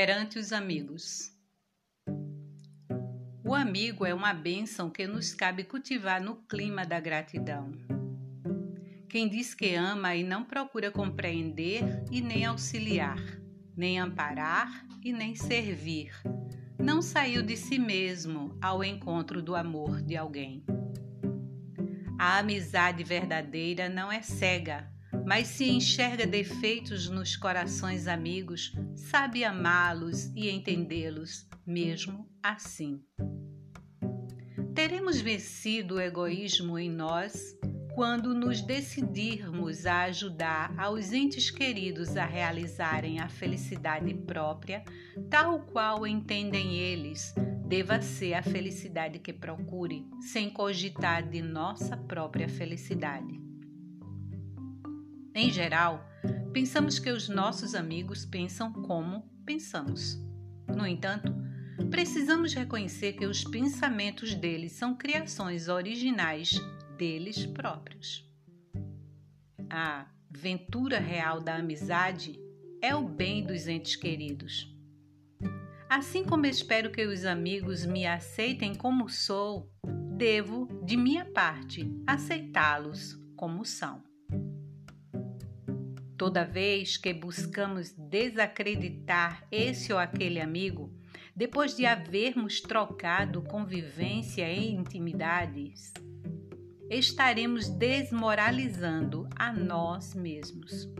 perante os amigos. O amigo é uma bênção que nos cabe cultivar no clima da gratidão. Quem diz que ama e não procura compreender e nem auxiliar, nem amparar e nem servir, não saiu de si mesmo ao encontro do amor de alguém. A amizade verdadeira não é cega, mas se enxerga defeitos nos corações amigos, sabe amá-los e entendê-los, mesmo assim. Teremos vencido o egoísmo em nós quando nos decidirmos a ajudar aos entes queridos a realizarem a felicidade própria, tal qual entendem eles, deva ser a felicidade que procure, sem cogitar de nossa própria felicidade. Em geral, pensamos que os nossos amigos pensam como pensamos. No entanto, precisamos reconhecer que os pensamentos deles são criações originais deles próprios. A ventura real da amizade é o bem dos entes queridos. Assim como espero que os amigos me aceitem como sou, devo, de minha parte, aceitá-los como são. Toda vez que buscamos desacreditar esse ou aquele amigo, depois de havermos trocado convivência e intimidades, estaremos desmoralizando a nós mesmos.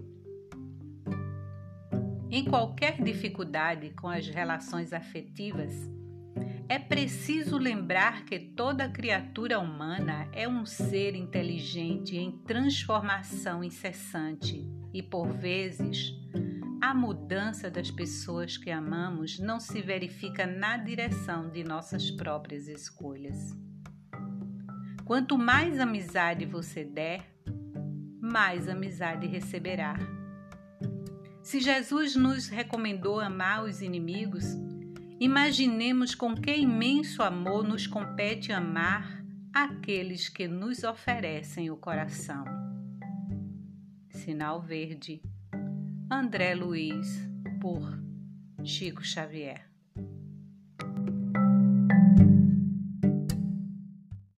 Em qualquer dificuldade com as relações afetivas, é preciso lembrar que toda criatura humana é um ser inteligente em transformação incessante e, por vezes, a mudança das pessoas que amamos não se verifica na direção de nossas próprias escolhas. Quanto mais amizade você der, mais amizade receberá. Se Jesus nos recomendou amar os inimigos, imaginemos com que imenso amor nos compete amar aqueles que nos oferecem o coração. Sinal Verde, André Luiz, por Chico Xavier.